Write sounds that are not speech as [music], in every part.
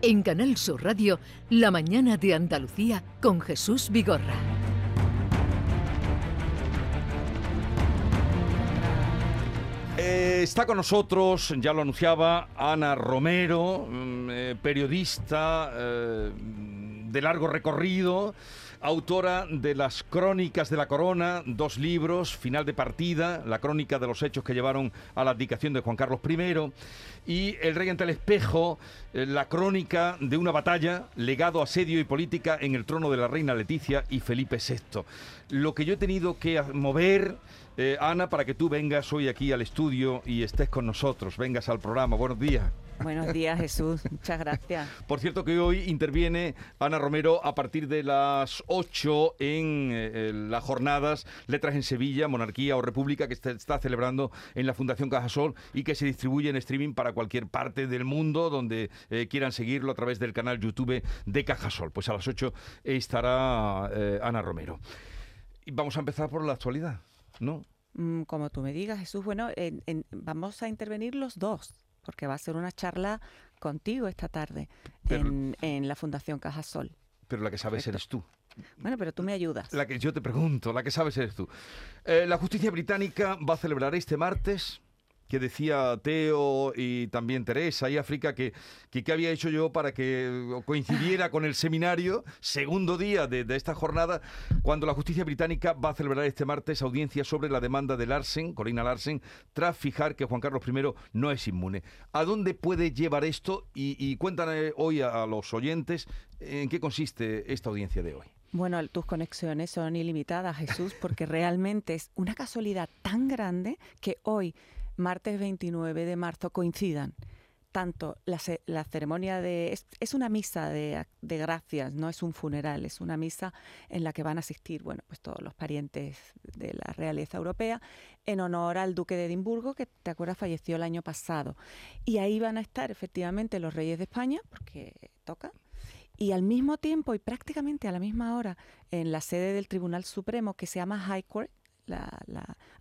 En Canal Sur Radio, La mañana de Andalucía con Jesús Vigorra. Eh, está con nosotros, ya lo anunciaba, Ana Romero, mm, eh, periodista eh, de largo recorrido, autora de las Crónicas de la Corona, dos libros, Final de Partida, la crónica de los hechos que llevaron a la abdicación de Juan Carlos I, y El Rey ante el Espejo, eh, la crónica de una batalla, legado, asedio y política en el trono de la reina Leticia y Felipe VI. Lo que yo he tenido que mover, eh, Ana, para que tú vengas hoy aquí al estudio y estés con nosotros, vengas al programa. Buenos días. Buenos días, Jesús. Muchas gracias. Por cierto que hoy interviene Ana Romero a partir de las 8 en eh, las jornadas Letras en Sevilla, Monarquía o República que se está celebrando en la Fundación Cajasol y que se distribuye en streaming para cualquier parte del mundo donde eh, quieran seguirlo a través del canal YouTube de Cajasol. Pues a las 8 estará eh, Ana Romero. Y vamos a empezar por la actualidad, ¿no? Mm, Como tú me digas, Jesús, bueno, en- en- vamos a intervenir los dos, porque va a ser una charla contigo esta tarde Pero- en, en la Fundación Cajasol. Pero la que sabes Correcto. eres tú. Bueno, pero tú me ayudas. La que yo te pregunto, la que sabes eres tú. Eh, la justicia británica va a celebrar este martes, que decía Teo y también Teresa y África, que, que había hecho yo para que coincidiera con el seminario, segundo día de, de esta jornada, cuando la justicia británica va a celebrar este martes audiencia sobre la demanda de Larsen, Corina Larsen, tras fijar que Juan Carlos I no es inmune. ¿A dónde puede llevar esto? Y, y cuéntame hoy a, a los oyentes en qué consiste esta audiencia de hoy. Bueno, tus conexiones son ilimitadas, Jesús, porque [laughs] realmente es una casualidad tan grande que hoy, martes 29 de marzo, coincidan tanto la, ce- la ceremonia de... Es, una misa de, de gracias, no es un funeral, es una misa en la que van a asistir, bueno, pues todos los parientes de la realeza europea, en honor al duque de Edimburgo, que te acuerdas falleció el año pasado. Y ahí van a estar efectivamente los reyes de España, porque toca, y al mismo tiempo y prácticamente a la misma hora en la sede del Tribunal Supremo que se llama High Court, la,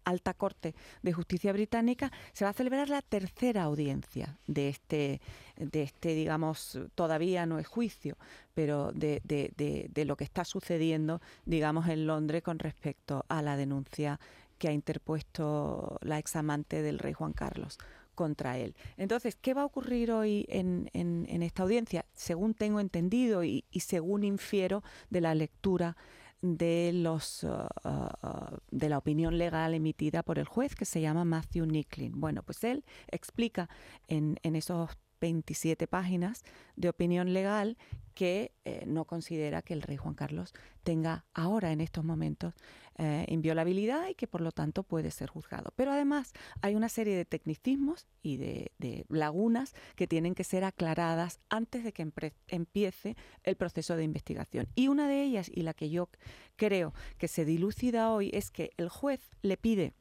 alta corte de justicia británica, se va a celebrar la tercera audiencia de este, de este digamos, todavía no es juicio, pero de, de- de- lo que está sucediendo, digamos, en Londres con respecto a la denuncia que ha interpuesto la examante del rey Juan Carlos contra él. Entonces, ¿qué va a ocurrir hoy en, en- en esta audiencia? Según tengo entendido y según infiero de la lectura de los uh, uh, uh, de la opinión legal emitida por el juez que se llama Matthew Nicklin. Bueno, pues él explica en, en esos 27 páginas de opinión legal que eh, no considera que el rey Juan Carlos tenga ahora en estos momentos eh, inviolabilidad y que por lo tanto puede ser juzgado. Pero además hay una serie de tecnicismos y de, lagunas que tienen que ser aclaradas antes de que empiece el proceso de investigación. Y una de ellas, y la que yo creo que se dilucida hoy, es que el juez le pide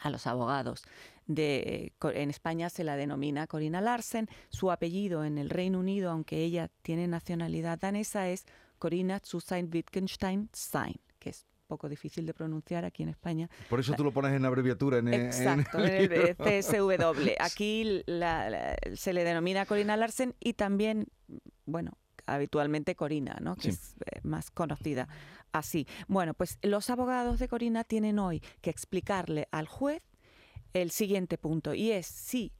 a los abogados de en España se la denomina Corina Larsen, su apellido en el Reino Unido, aunque ella tiene nacionalidad danesa, es Corina Zusain Wittgenstein Stein, que es poco difícil de pronunciar aquí en España. Por eso tú lo pones en abreviatura en, en- Exacto, [laughs] en en el el libro. CSW. [laughs] Aquí la- la- se le denomina Corina Larsen y también, bueno, habitualmente Corina, ¿no? que Sí. es eh, más conocida así. Bueno, pues los abogados de Corina tienen hoy que explicarle al juez el siguiente punto y es si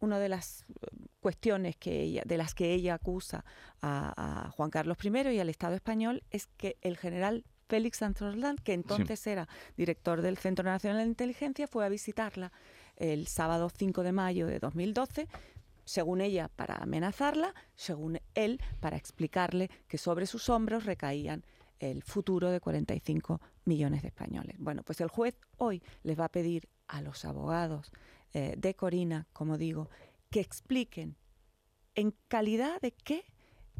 una de las eh, cuestiones que ella, de las que ella acusa a, a Juan Carlos I y al Estado español es que el general Félix Sanzorland, que entonces era director del Centro Nacional de Inteligencia, fue a visitarla el sábado 5 de mayo de 2012, según ella para amenazarla, según él para explicarle que sobre sus hombros recaían el futuro de 45 millones de españoles. Bueno, pues el juez hoy les va a pedir a los abogados eh, de Corina, como digo, que expliquen en calidad de qué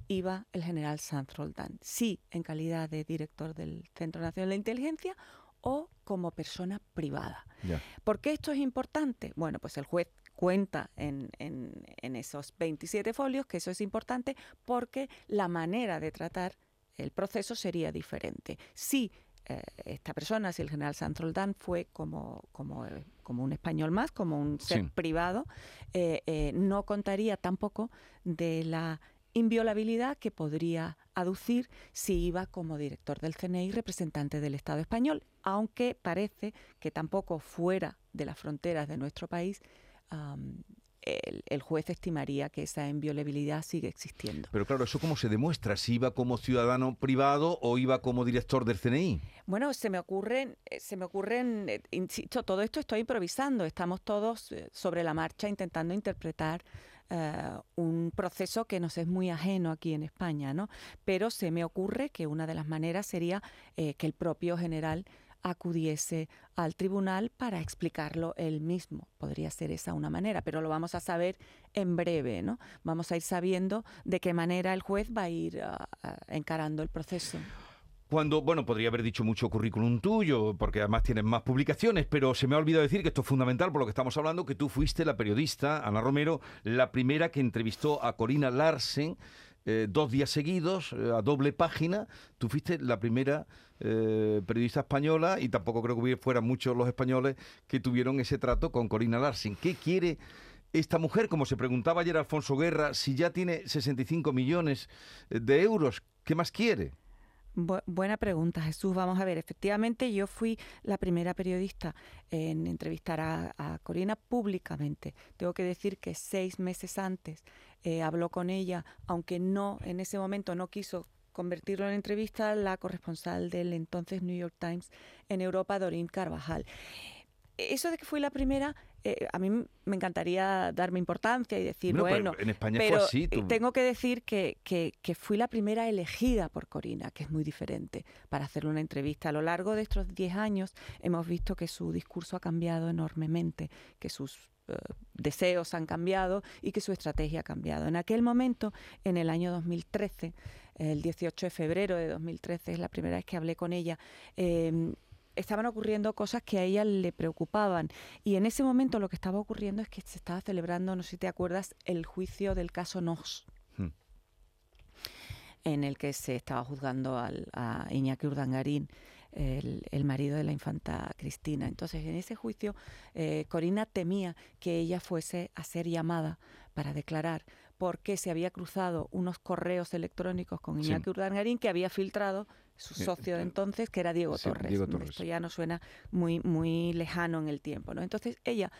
iba el general Sanz Roldán. Sí, en calidad de director del Centro Nacional de Inteligencia o como persona privada. Ya. ¿Por qué esto es importante? Bueno, pues el juez cuenta en, en- en esos 27 folios que eso es importante porque la manera de tratar el proceso sería diferente. Si eh, esta persona, si el general Santroldán fue como, como, eh, como un español más, como un ser privado, eh, no contaría tampoco de la inviolabilidad que podría aducir si iba como director del CNI representante del Estado español, aunque parece que tampoco fuera de las fronteras de nuestro país el, juez estimaría que esa inviolabilidad sigue existiendo. Pero claro, ¿eso cómo se demuestra? ¿Si iba como ciudadano privado o iba como director del CNI? Bueno, se me ocurren, eh, se me ocurren, eh, insisto, todo esto estoy improvisando, estamos todos eh, sobre la marcha intentando interpretar un proceso que nos es muy ajeno aquí en España, ¿no? Pero se me ocurre que una de las maneras sería que el propio general acudiese al tribunal para explicarlo él mismo. Podría ser esa una manera, pero lo vamos a saber en breve, ¿no? Vamos a ir sabiendo de qué manera el juez va a ir ah, ah, encarando el proceso. Cuando, bueno, podría haber dicho mucho currículum tuyo, porque además tienes más publicaciones, pero se me ha olvidado decir que esto es fundamental por lo que estamos hablando, que tú fuiste la periodista, Ana Romero, la primera que entrevistó a Corina Larsen eh, dos días seguidos, eh, a doble página. Tú fuiste la primera eh, periodista española y tampoco creo que fueran muchos los españoles que tuvieron ese trato con Corina Larsen. ¿Qué quiere esta mujer? Como se preguntaba ayer Alfonso Guerra, si ya tiene 65 millones de euros, ¿qué más quiere? Buena pregunta, Jesús. Vamos a ver, efectivamente yo fui la primera periodista en entrevistar a, Corina públicamente. Tengo que decir que seis meses antes eh, habló con ella, aunque no en ese momento no quiso convertirlo en entrevista, la corresponsal del entonces New York Times en Europa, Doreen Carvajal eso de que fui la primera, eh, a mí me encantaría darme importancia y decir, bueno, en España fue así. Tengo que decir que, que, fui la primera elegida por Corina, que es muy diferente, para hacerle una entrevista. A lo largo de estos 10 años hemos visto que su discurso ha cambiado enormemente, que sus eh, deseos han cambiado y que su estrategia ha cambiado. En aquel momento, en el año 2013, el 18 de febrero de 2013, es la primera vez que hablé con ella, eh, estaban ocurriendo cosas que a ella le preocupaban. Y en ese momento lo que estaba ocurriendo es que se estaba celebrando, no sé si te acuerdas, el juicio del caso Nos. Hmm. En el que se estaba juzgando al, a Iñaki Urdangarín, el, marido de la infanta Cristina. Entonces, en ese juicio, eh, Corina temía que ella fuese a ser llamada para declarar porque se había cruzado unos correos electrónicos con Iñaki Urdangarín que había filtrado su eh, socio de entonces, que era Diego, Torres. Esto ya no suena muy, muy lejano en el tiempo. ¿no? Entonces ella,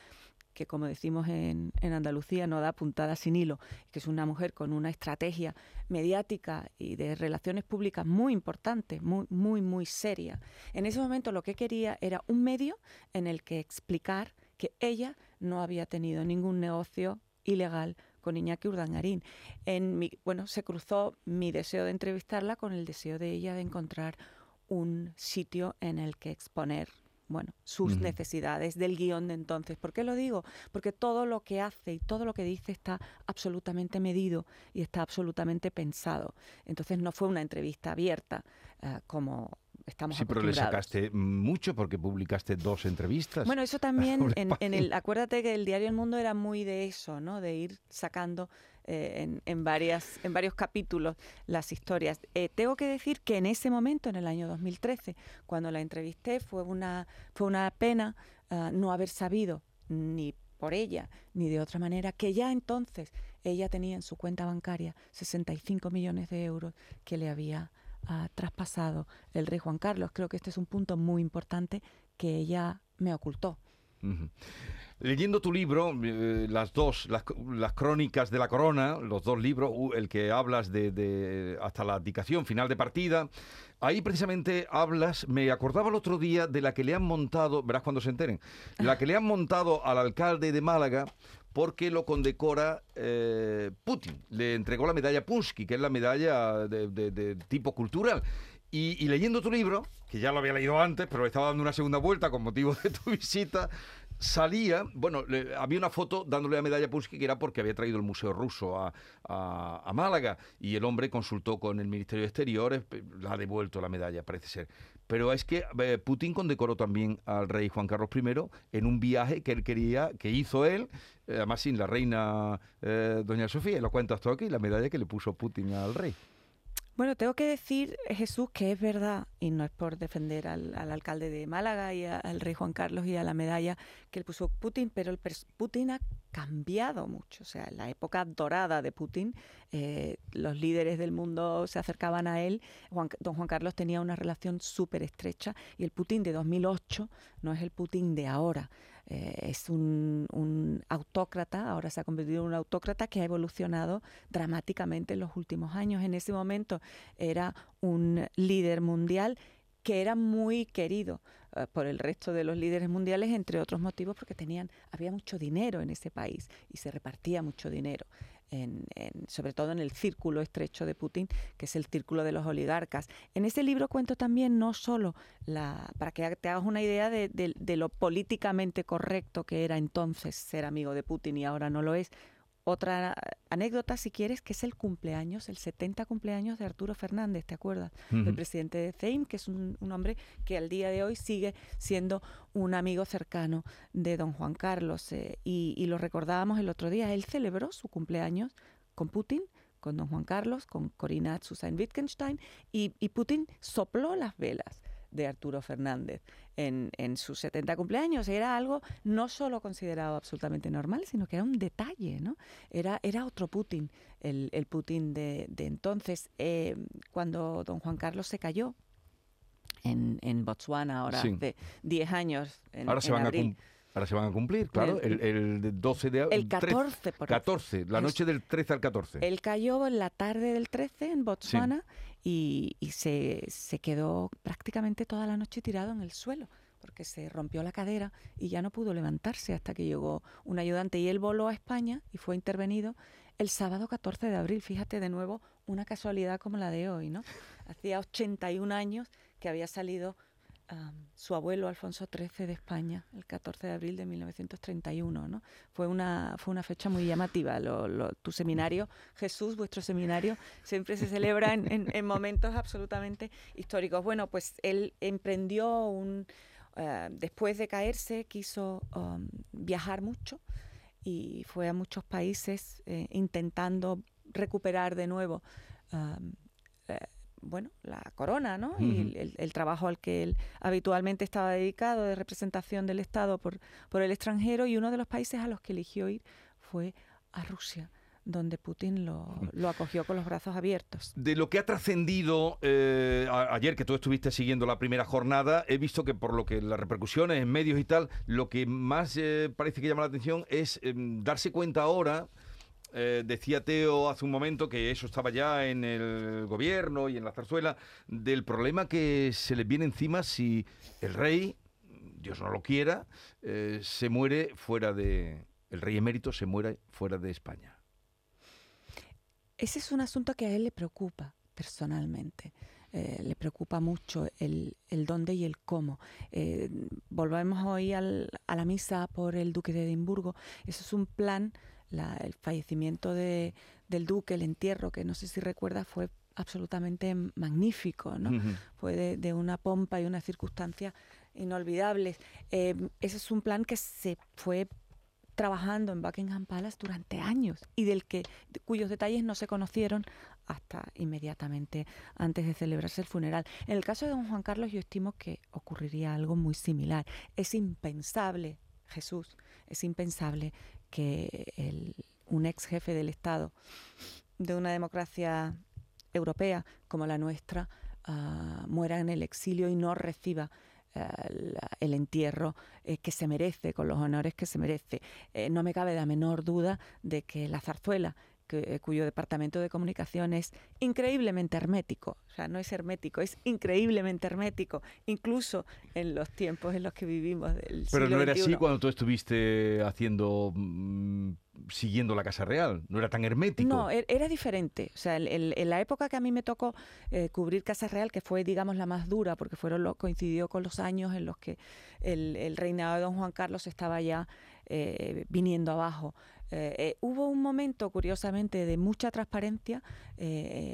que como decimos en, en, Andalucía, no da puntada sin hilo, que es una mujer con una estrategia mediática y de relaciones públicas muy importante, muy, muy, muy seria. En ese momento lo que quería era un medio en el que explicar que ella no había tenido ningún negocio ilegal con Iñaki Urdangarín. En mi, bueno, se cruzó mi deseo de entrevistarla con el deseo de ella de encontrar un sitio en el que exponer bueno, sus necesidades del guion de entonces. ¿Por qué lo digo? Porque todo lo que hace y todo lo que dice está absolutamente medido y está absolutamente pensado. Entonces no fue una entrevista abierta eh, como sí, pero le sacaste mucho porque publicaste dos entrevistas. Bueno, eso [laughs] también, en, el, acuérdate que el diario El Mundo era muy de eso, ¿no? De ir sacando eh, en, varias, en varios capítulos las historias. Eh, tengo que decir que en ese momento, en el año 2013, cuando la entrevisté, fue una, fue una pena ah, no haber sabido ni por ella, ni de otra manera, que ya entonces ella tenía en su cuenta bancaria 65 millones de euros que le había ha traspasado el rey Juan Carlos. Creo que este es un punto muy importante que ella me ocultó. Leyendo tu libro, eh, las dos, las, crónicas de la corona, los dos libros, el que hablas de, hasta la abdicación, final de partida, ahí precisamente hablas, me acordaba el otro día de la que le han montado, verás cuando se enteren, la que le han montado al alcalde de Málaga porque lo condecora eh, Putin. Le entregó la medalla Punsky, que es la medalla de, tipo cultural. Y, leyendo tu libro, que ya lo había leído antes, pero estaba dando una segunda vuelta con motivo de tu [laughs] visita, salía, bueno, había una foto dándole la medalla Punsky que era porque había traído el Museo Ruso a, a, Málaga y el hombre consultó con el Ministerio de Exteriores, la ha devuelto la medalla, parece ser. Pero es que eh, Putin condecoró también al rey Juan Carlos I en un viaje que él quería, que hizo él, eh, además sin la reina eh, Doña Sofía, y lo cuentas todo aquí, la medalla que le puso Putin al rey. Bueno, tengo que decir, Jesús, que es verdad, y no es por defender al, alcalde de Málaga y al rey Juan Carlos y a la medalla que le puso Putin, pero el Putin ha cambiado mucho. O sea, en la época dorada de Putin, eh, los líderes del mundo se acercaban a él. don Juan Carlos tenía una relación súper estrecha y el Putin de 2008 no es el Putin de ahora. Eh, es un, autócrata, ahora se ha convertido en un autócrata que ha evolucionado dramáticamente en los últimos años. En ese momento era un líder mundial que era muy querido eh, por el resto de los líderes mundiales, entre otros motivos porque tenían, había mucho dinero en ese país y se repartía mucho dinero en, sobre todo en el círculo estrecho de Putin, que es el círculo de los oligarcas. En ese libro cuento también no solo, la, para que te hagas una idea de, de lo políticamente correcto que era entonces ser amigo de Putin y ahora no lo es, otra anécdota, si quieres, que es el cumpleaños, el 70 cumpleaños de Arturo Fernández, ¿te acuerdas? El presidente de CEIM, que es un, hombre que al día de hoy sigue siendo un amigo cercano de don Juan Carlos. Eh, y, lo recordábamos el otro día, él celebró su cumpleaños con Putin, con don Juan Carlos, con Corina Susan Wittgenstein, y Putin sopló las velas de Arturo Fernández en, en, sus 70 cumpleaños. Era algo no solo considerado absolutamente normal, sino que era un detalle, ¿no? Era, era otro Putin, el, el Putin de, de entonces. Eh, cuando don Juan Carlos se cayó en, en Botswana, ahora hace 10 años, en, ahora se van abril, a Ahora se van a cumplir, claro, el, el 12 de El 14, por 14, la noche del 13 al 14. Él cayó en la tarde del 13 en Botswana y, se, se, quedó prácticamente toda la noche tirado en el suelo porque se rompió la cadera y ya no pudo levantarse hasta que llegó un ayudante y él voló a España y fue intervenido el sábado 14 de abril. Fíjate de nuevo una casualidad como la de hoy, ¿no? Hacía 81 años que había salido su abuelo Alfonso XIII de España, el 14 de abril de 1931. ¿no? Fue, una, fue una fecha muy llamativa. tu seminario, Jesús, vuestro seminario, siempre se celebra en, momentos absolutamente históricos. Bueno, pues él emprendió un... Eh, después de caerse, quiso um, viajar mucho y fue a muchos países eh, intentando recuperar de nuevo um, eh, bueno, la corona, ¿no? Y el, trabajo al que él habitualmente estaba dedicado de representación del Estado por, por el extranjero y uno de los países a los que eligió ir fue a Rusia donde Putin lo, lo, acogió con los brazos abiertos. De lo que ha trascendido eh, ayer, que tú estuviste siguiendo la primera jornada, he visto que por lo que las repercusiones en medios y tal, lo que más eh, parece que llama la atención es em, darse cuenta ahora eh, decía Teo hace un momento que eso estaba ya en el gobierno y en la zarzuela, del problema que se les viene encima si el rey, Dios no lo quiera, eh, se muere fuera de. El rey emérito se muere fuera de España. Ese es un asunto que a él le preocupa personalmente. Eh, le preocupa mucho el, el, dónde y el cómo. volvemos hoy al, a la misa por el duque de Edimburgo. Eso es un plan el fallecimiento de, del duque, el entierro, que no sé si recuerda, fue absolutamente magnífico, ¿no? Fue de, una pompa y una circunstancia inolvidables. Eh, ese es un plan que se fue trabajando en Buckingham Palace durante años y del que cuyos detalles no se conocieron hasta inmediatamente antes de celebrarse el funeral. En el caso de don Juan Carlos yo estimo que ocurriría algo muy similar. Es impensable, Jesús, es impensable que el, un ex jefe del Estado de una democracia europea como la nuestra ah, muera en el exilio y no reciba ah, el entierro eh, que se merece, con los honores que se merece. Eh, no me cabe la menor duda de que la zarzuela, eh, cuyo departamento de comunicación es increíblemente hermético, o sea, no es hermético, es increíblemente hermético, incluso en los tiempos en los que vivimos. Del Pero no era así cuando tú estuviste haciendo... Mm, siguiendo la Casa Real, no era tan hermético. No, er, era diferente. O sea, en la época que a mí me tocó eh, cubrir Casa Real, que fue, digamos, la más dura, porque fueron lo, coincidió con los años en los que el, el reinado de don Juan Carlos estaba ya eh, viniendo abajo. Eh, eh, hubo un momento, curiosamente, de mucha transparencia,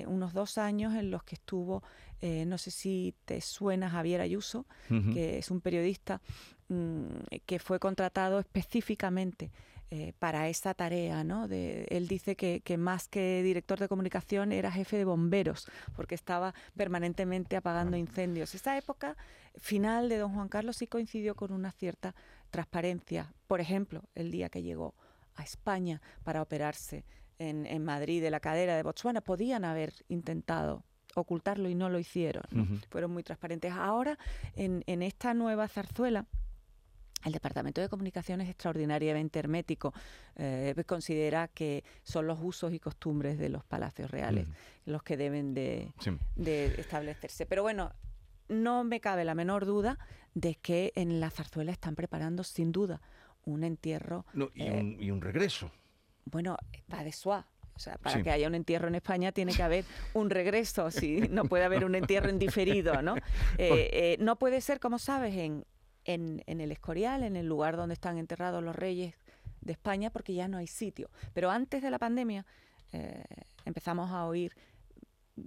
unos dos años en los que estuvo, no sé si te suena Javier Ayuso, que es un periodista mm, que fue contratado específicamente eh, para esa tarea. ¿no? De, él dice que, que, más que director de comunicación era jefe de bomberos, porque estaba permanentemente apagando incendios. Esa época final de don Juan Carlos sí coincidió con una cierta transparencia. Por ejemplo, el día que llegó a España para operarse en, en Madrid de la cadera de Botswana, podían haber intentado ocultarlo y no lo hicieron. ¿no? Uh -huh. Fueron muy transparentes. Ahora, en, en esta nueva zarzuela, el Departamento de Comunicación es extraordinariamente hermético. Eh, considera que son los usos y costumbres de los palacios reales mm. los que deben de, sí. de, establecerse. Pero bueno, no me cabe la menor duda de que en la zarzuela están preparando, sin duda, un entierro. No, y, eh, un, y, un, regreso. Bueno, va de suave. O sea, para sí. que haya un entierro en España tiene que haber un regreso, [laughs] si no puede haber un entierro en diferido, ¿no? [laughs] Eh, eh, no puede ser, como sabes, en, en, en, el Escorial, en el lugar donde están enterrados los reyes de España, porque ya no hay sitio. Pero antes de la pandemia eh, empezamos a oír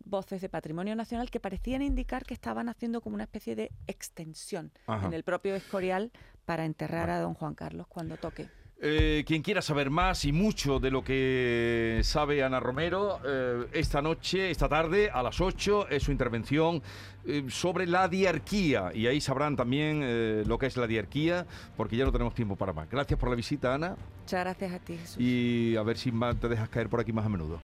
voces de patrimonio nacional que parecían indicar que estaban haciendo como una especie de extensión Ajá. en el propio Escorial para enterrar a don Juan Carlos cuando toque. Eh, quien quiera saber más y mucho de lo que sabe Ana Romero, eh, esta noche, esta tarde, a las 8, es su intervención eh, sobre la diarquía. Y ahí sabrán también lo que es la diarquía, porque ya no tenemos tiempo para más. Gracias por la visita, Ana. Muchas gracias a ti, Jesús. Y a ver si te dejas caer por aquí más a menudo.